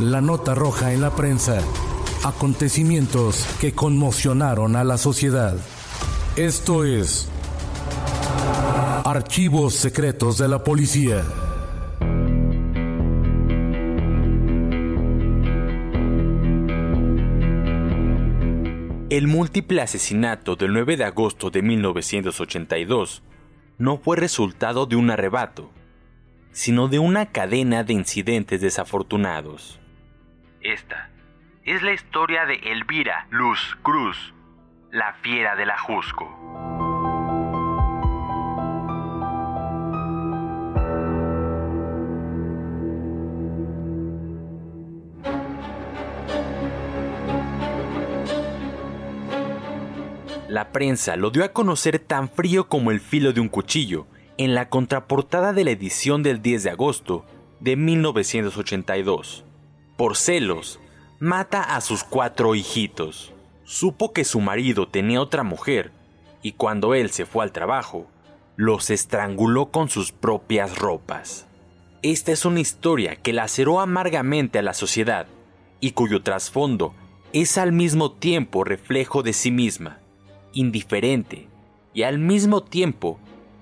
La nota roja en la prensa. Acontecimientos que conmocionaron a la sociedad. Esto es Archivos Secretos de la Policía. El múltiple asesinato del 9 de agosto de 1982 no fue resultado de un arrebato, sino de una cadena de incidentes desafortunados. Esta es la historia de Elvira Luz Cruz, la fiera del Ajusco. La prensa lo dio a conocer tan frío como el filo de un cuchillo en la contraportada de la edición del 10 de agosto de 1982. Por celos, mata a sus cuatro hijitos. Supo que su marido tenía otra mujer y cuando él se fue al trabajo, los estranguló con sus propias ropas. Esta es una historia que laceró amargamente a la sociedad y cuyo trasfondo es al mismo tiempo reflejo de sí misma, indiferente y al mismo tiempo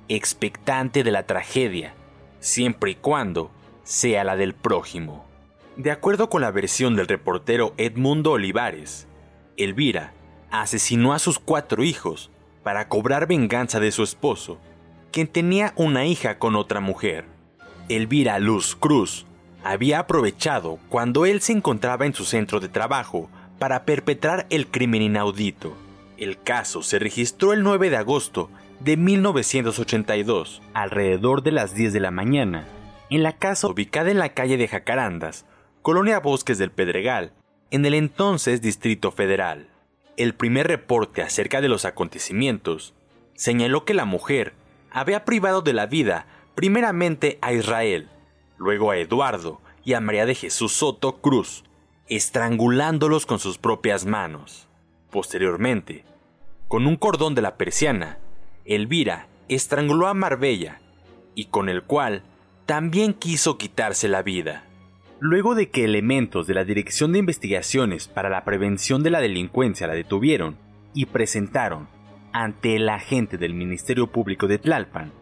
expectante de la tragedia, siempre y cuando sea la del prójimo. De acuerdo con la versión del reportero Edmundo Olivares, Elvira asesinó a sus cuatro hijos para cobrar venganza de su esposo, quien tenía una hija con otra mujer. Elvira Luz Cruz había aprovechado cuando él se encontraba en su centro de trabajo para perpetrar el crimen inaudito. El caso se registró el 9 de agosto de 1982, alrededor de las 10 de la mañana, en la casa ubicada en la calle de Jacarandas, Colonia Bosques del Pedregal, en el entonces Distrito Federal. El primer reporte acerca de los acontecimientos señaló que la mujer había privado de la vida primeramente a Israel, luego a Eduardo y a María de Jesús Soto Cruz, estrangulándolos con sus propias manos. Posteriormente, con un cordón de la persiana, Elvira estranguló a Marbella y con el cual también quiso quitarse la vida. Luego de que elementos de la Dirección de Investigaciones para la Prevención de la Delincuencia la detuvieron y presentaron ante el agente del Ministerio Público de Tlalpan,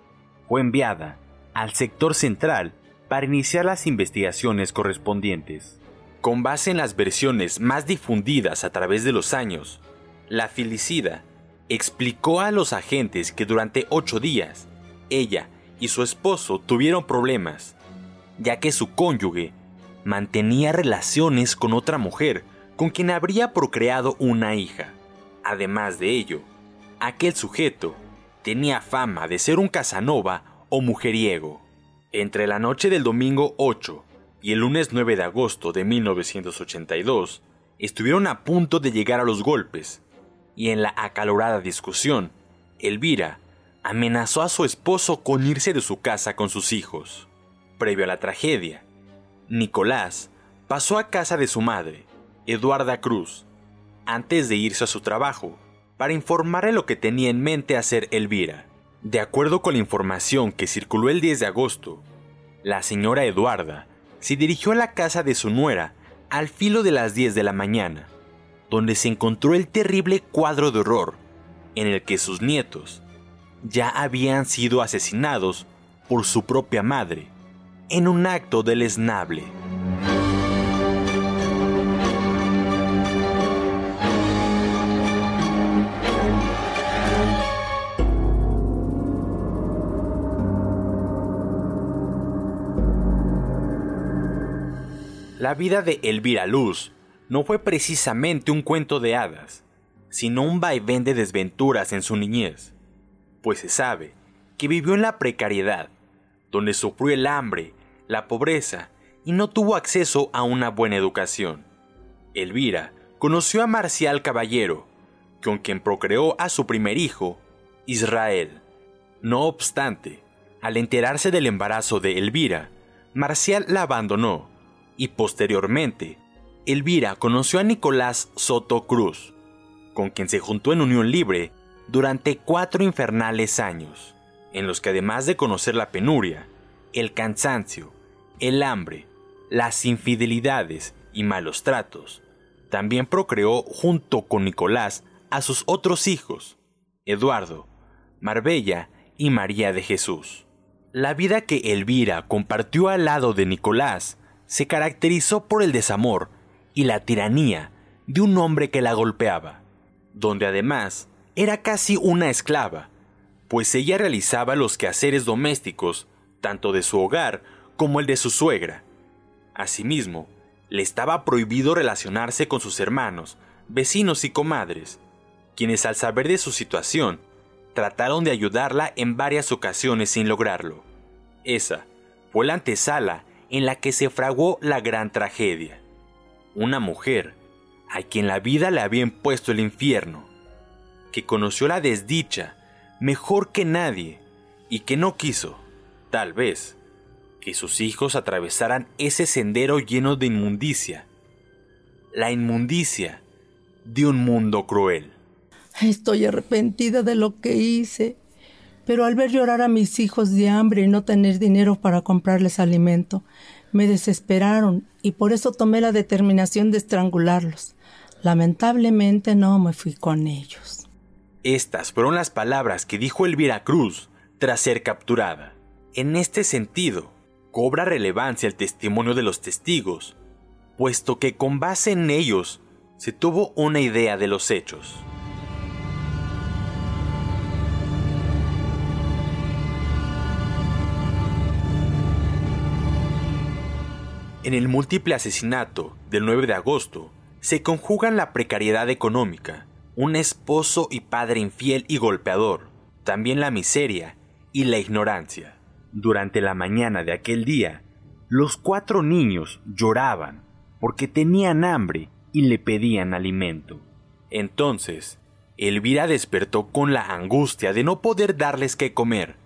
fue enviada al sector central para iniciar las investigaciones correspondientes. Con base en las versiones más difundidas a través de los años, la filicida explicó a los agentes que durante ocho días ella y su esposo tuvieron problemas, ya que su cónyuge mantenía relaciones con otra mujer con quien habría procreado una hija. Además de ello, aquel sujeto tenía fama de ser un Casanova o mujeriego. Entre la noche del domingo 8 y el lunes 9 de agosto de 1982, estuvieron a punto de llegar a los golpes, y en la acalorada discusión, Elvira amenazó a su esposo con irse de su casa con sus hijos. Previo a la tragedia, Nicolás pasó a casa de su madre, Eduarda Cruz, antes de irse a su trabajo, para informarle lo que tenía en mente hacer Elvira. De acuerdo con la información que circuló el 10 de agosto, la señora Eduarda se dirigió a la casa de su nuera al filo de las 10 de la mañana donde se encontró el terrible cuadro de horror en el que sus nietos ya habían sido asesinados por su propia madre en un acto deleznable. La vida de Elvira Luz no fue precisamente un cuento de hadas, sino un vaivén de desventuras en su niñez, pues se sabe que vivió en la precariedad, donde sufrió el hambre, la pobreza y no tuvo acceso a una buena educación. Elvira conoció a Marcial Caballero, con quien procreó a su primer hijo, Israel. No obstante, al enterarse del embarazo de Elvira, Marcial la abandonó y posteriormente, Elvira conoció a Nicolás Soto Cruz, con quien se juntó en unión libre durante cuatro infernales años, en los que además de conocer la penuria, el cansancio, el hambre, las infidelidades y malos tratos, también procreó junto con Nicolás a sus otros hijos, Eduardo, Marbella y María de Jesús. La vida que Elvira compartió al lado de Nicolás se caracterizó por el desamor y la tiranía de un hombre que la golpeaba, donde además era casi una esclava, pues ella realizaba los quehaceres domésticos tanto de su hogar como el de su suegra. Asimismo, le estaba prohibido relacionarse con sus hermanos, vecinos y comadres, quienes al saber de su situación, trataron de ayudarla en varias ocasiones sin lograrlo. Esa fue la antesala en la que se fraguó la gran tragedia. Una mujer a quien la vida le había impuesto el infierno, que conoció la desdicha mejor que nadie y que no quiso, tal vez, que sus hijos atravesaran ese sendero lleno de inmundicia, la inmundicia de un mundo cruel. Estoy arrepentida de lo que hice, pero al ver llorar a mis hijos de hambre y no tener dinero para comprarles alimento, me desesperaron y por eso tomé la determinación de estrangularlos. Lamentablemente no me fui con ellos. Estas fueron las palabras que dijo Elvira Cruz tras ser capturada. En este sentido, cobra relevancia el testimonio de los testigos, puesto que con base en ellos se tuvo una idea de los hechos. En el múltiple asesinato del 9 de agosto se conjugan la precariedad económica, un esposo y padre infiel y golpeador, también la miseria y la ignorancia. Durante la mañana de aquel día, los cuatro niños lloraban porque tenían hambre y le pedían alimento. Entonces, Elvira despertó con la angustia de no poder darles qué comer,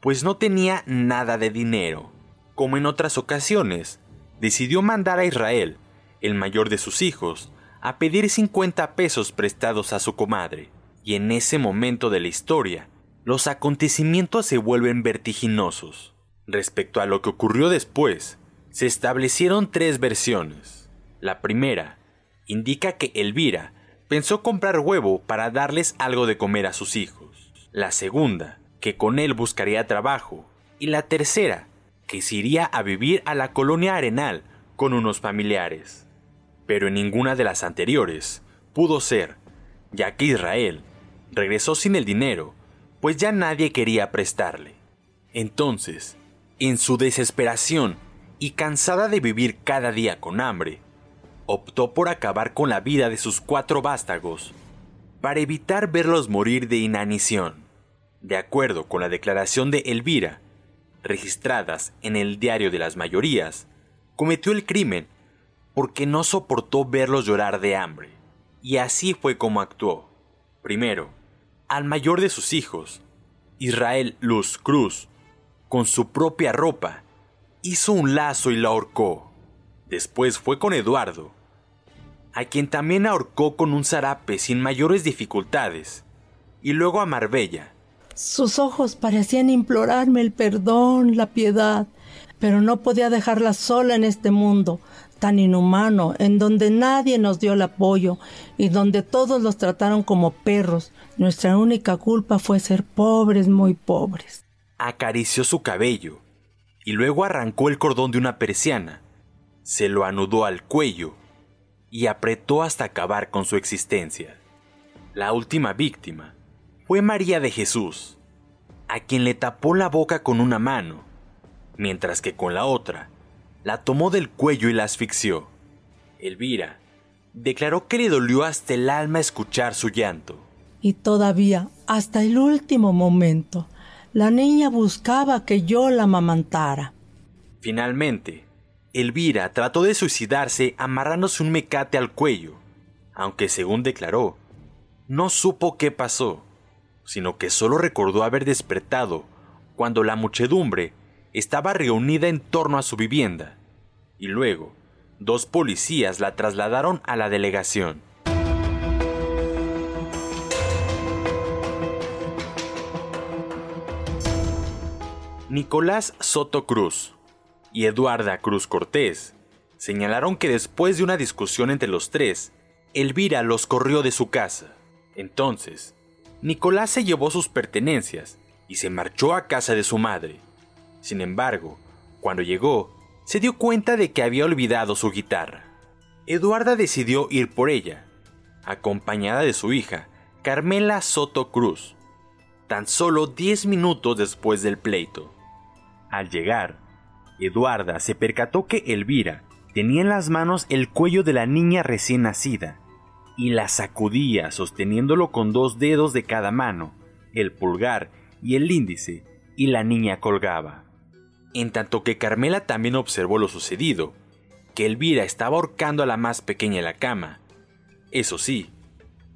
pues no tenía nada de dinero. Como en otras ocasiones, decidió mandar a Israel, el mayor de sus hijos, a pedir 50 pesos prestados a su comadre. Y en ese momento de la historia, los acontecimientos se vuelven vertiginosos. Respecto a lo que ocurrió después, se establecieron tres versiones. La primera indica que Elvira pensó comprar huevo para darles algo de comer a sus hijos. La segunda, que con él buscaría trabajo. Y la tercera, que se iría a vivir a la colonia Arenal con unos familiares. Pero en ninguna de las anteriores pudo ser, ya que Israel regresó sin el dinero, pues ya nadie quería prestarle. Entonces, en su desesperación y cansada de vivir cada día con hambre, optó por acabar con la vida de sus cuatro vástagos para evitar verlos morir de inanición. De acuerdo con la declaración de Elvira, registradas en el diario de las mayorías, cometió el crimen porque no soportó verlos llorar de hambre. Y así fue como actuó. Primero, al mayor de sus hijos, Israel Luz Cruz, con su propia ropa, hizo un lazo y la ahorcó. Después fue con Eduardo, a quien también ahorcó con un zarape sin mayores dificultades, y luego a Marbella, sus ojos parecían implorarme el perdón, la piedad, pero no podía dejarla sola en este mundo. Tan inhumano, en donde nadie nos dio el apoyo y donde todos los trataron como perros. Nuestra única culpa fue ser pobres, muy pobres. Acarició su cabello y luego arrancó el cordón de una persiana, se lo anudó al cuello y apretó hasta acabar con su existencia. La última víctima fue María de Jesús, a quien le tapó la boca con una mano, mientras que con la otra la tomó del cuello y la asfixió. Elvira declaró que le dolió hasta el alma escuchar su llanto. Y todavía, hasta el último momento, la niña buscaba que yo la amamantara. Finalmente, Elvira trató de suicidarse amarrándose un mecate al cuello, aunque según declaró, no supo qué pasó, sino que solo recordó haber despertado cuando la muchedumbre estaba reunida en torno a su vivienda y luego dos policías la trasladaron a la delegación. Nicolás Soto Cruz y Eduarda Cruz Cortés señalaron que después de una discusión entre los tres, Elvira los corrió de su casa. Entonces, Nicolás se llevó sus pertenencias y se marchó a casa de su madre. Sin embargo, cuando llegó, se dio cuenta de que había olvidado su guitarra. Eduarda decidió ir por ella, acompañada de su hija, Carmela Soto Cruz, tan solo 10 minutos después del pleito. Al llegar, Eduarda se percató que Elvira tenía en las manos el cuello de la niña recién nacida y la sacudía sosteniéndolo con dos dedos de cada mano, el pulgar y el índice, y la niña colgaba en tanto que Carmela también observó lo sucedido, que Elvira estaba ahorcando a la más pequeña en la cama. Eso sí,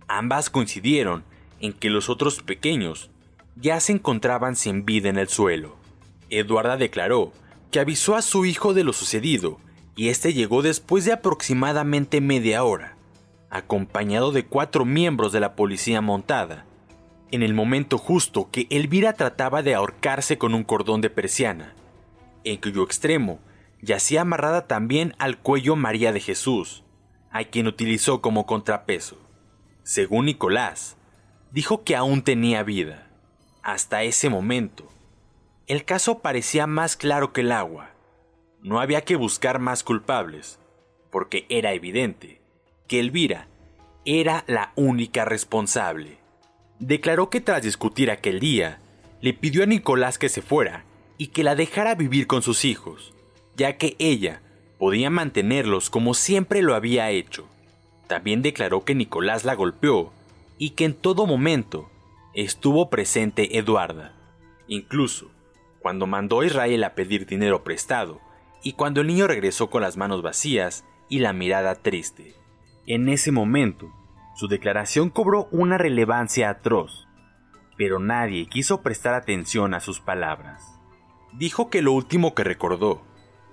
ambas coincidieron en que los otros pequeños ya se encontraban sin vida en el suelo. Eduarda declaró que avisó a su hijo de lo sucedido y este llegó después de aproximadamente media hora, acompañado de cuatro miembros de la policía montada, en el momento justo que Elvira trataba de ahorcarse con un cordón de persiana en cuyo extremo yacía amarrada también al cuello María de Jesús, a quien utilizó como contrapeso. Según Nicolás, dijo que aún tenía vida. Hasta ese momento, el caso parecía más claro que el agua. No había que buscar más culpables, porque era evidente que Elvira era la única responsable. Declaró que tras discutir aquel día, le pidió a Nicolás que se fuera y que la dejara vivir con sus hijos, ya que ella podía mantenerlos como siempre lo había hecho. También declaró que Nicolás la golpeó y que en todo momento estuvo presente Eduarda, incluso cuando mandó a Israel a pedir dinero prestado y cuando el niño regresó con las manos vacías y la mirada triste. En ese momento, su declaración cobró una relevancia atroz, pero nadie quiso prestar atención a sus palabras dijo que lo último que recordó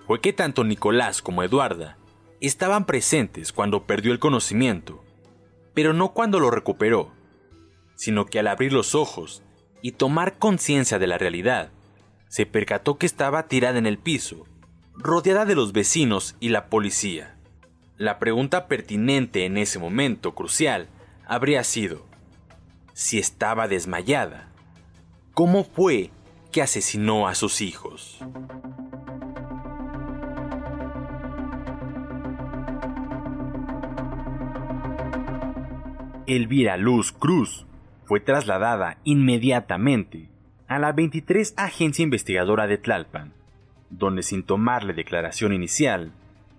fue que tanto Nicolás como Eduarda estaban presentes cuando perdió el conocimiento, pero no cuando lo recuperó, sino que al abrir los ojos y tomar conciencia de la realidad, se percató que estaba tirada en el piso, rodeada de los vecinos y la policía. La pregunta pertinente en ese momento crucial habría sido, si estaba desmayada, ¿cómo fue que asesinó a sus hijos. Elvira Luz Cruz fue trasladada inmediatamente a la 23 Agencia Investigadora de Tlalpan, donde sin tomarle declaración inicial,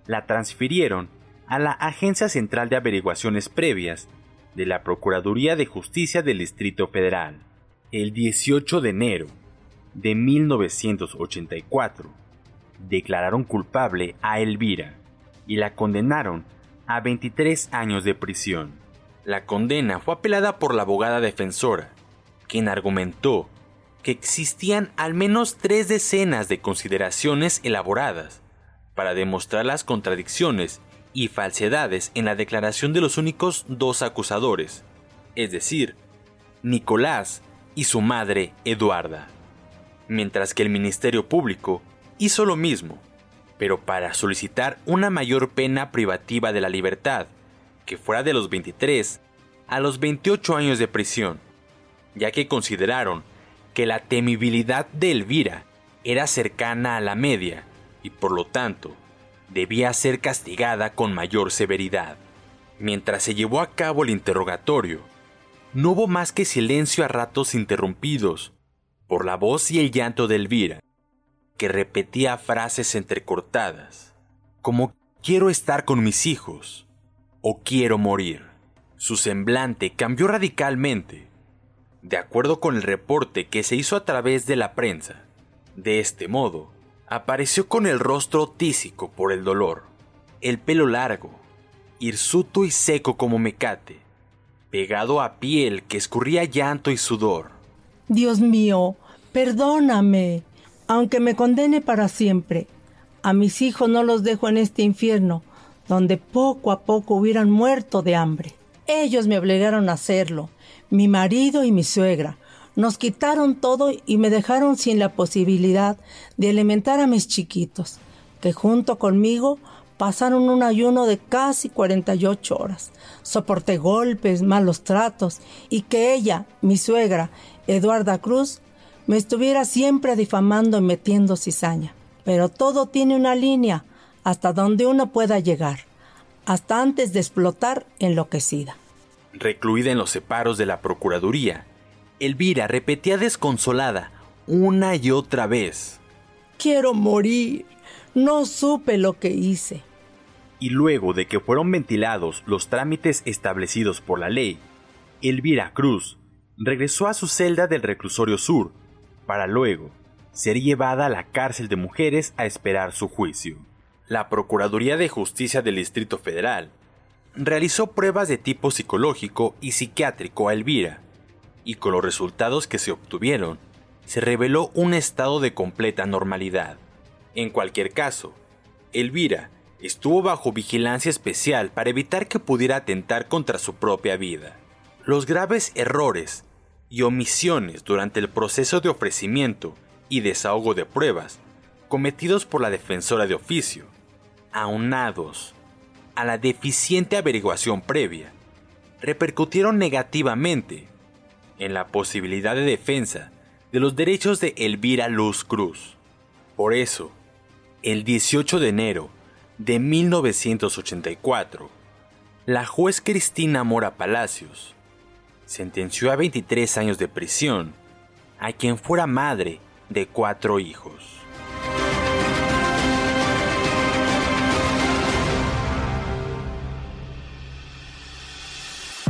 la transfirieron a la Agencia Central de Averiguaciones Previas de la Procuraduría de Justicia del Distrito Federal. El 18 de enero de 1984 declararon culpable a Elvira y la condenaron a 23 años de prisión. La condena fue apelada por la abogada defensora, quien argumentó que existían al menos tres decenas de consideraciones elaboradas para demostrar las contradicciones y falsedades en la declaración de los únicos dos acusadores, es decir, Nicolás y su madre Eduarda mientras que el Ministerio Público hizo lo mismo, pero para solicitar una mayor pena privativa de la libertad, que fuera de los 23 a los 28 años de prisión, ya que consideraron que la temibilidad de Elvira era cercana a la media y por lo tanto debía ser castigada con mayor severidad. Mientras se llevó a cabo el interrogatorio, no hubo más que silencio a ratos interrumpidos por la voz y el llanto de Elvira, que repetía frases entrecortadas, como quiero estar con mis hijos o quiero morir. Su semblante cambió radicalmente, de acuerdo con el reporte que se hizo a través de la prensa. De este modo, apareció con el rostro tísico por el dolor, el pelo largo, hirsuto y seco como mecate, pegado a piel que escurría llanto y sudor. Dios mío, perdóname, aunque me condene para siempre. A mis hijos no los dejo en este infierno, donde poco a poco hubieran muerto de hambre. Ellos me obligaron a hacerlo, mi marido y mi suegra. Nos quitaron todo y me dejaron sin la posibilidad de alimentar a mis chiquitos, que junto conmigo pasaron un ayuno de casi 48 horas. Soporté golpes, malos tratos y que ella, mi suegra, Eduarda Cruz, me estuviera siempre difamando y metiendo cizaña. Pero todo tiene una línea hasta donde uno pueda llegar, hasta antes de explotar enloquecida. Recluida en los separos de la Procuraduría, Elvira repetía desconsolada una y otra vez. Quiero morir. No supe lo que hice y luego de que fueron ventilados los trámites establecidos por la ley, Elvira Cruz regresó a su celda del reclusorio sur, para luego ser llevada a la cárcel de mujeres a esperar su juicio. La Procuraduría de Justicia del Distrito Federal realizó pruebas de tipo psicológico y psiquiátrico a Elvira, y con los resultados que se obtuvieron, se reveló un estado de completa normalidad. En cualquier caso, Elvira estuvo bajo vigilancia especial para evitar que pudiera atentar contra su propia vida. Los graves errores y omisiones durante el proceso de ofrecimiento y desahogo de pruebas cometidos por la defensora de oficio, aunados a la deficiente averiguación previa, repercutieron negativamente en la posibilidad de defensa de los derechos de Elvira Luz Cruz. Por eso, el 18 de enero de 1984, la juez Cristina Mora Palacios sentenció a 23 años de prisión a quien fuera madre de cuatro hijos.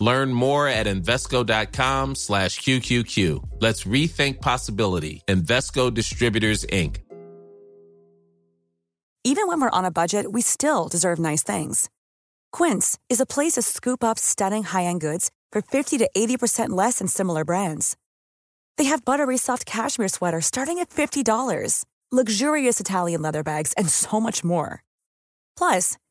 Learn more at Invesco.com slash QQQ. Let's rethink possibility. Investco Distributors, Inc. Even when we're on a budget, we still deserve nice things. Quince is a place to scoop up stunning high-end goods for 50 to 80% less than similar brands. They have buttery soft cashmere sweaters starting at $50, luxurious Italian leather bags, and so much more. Plus,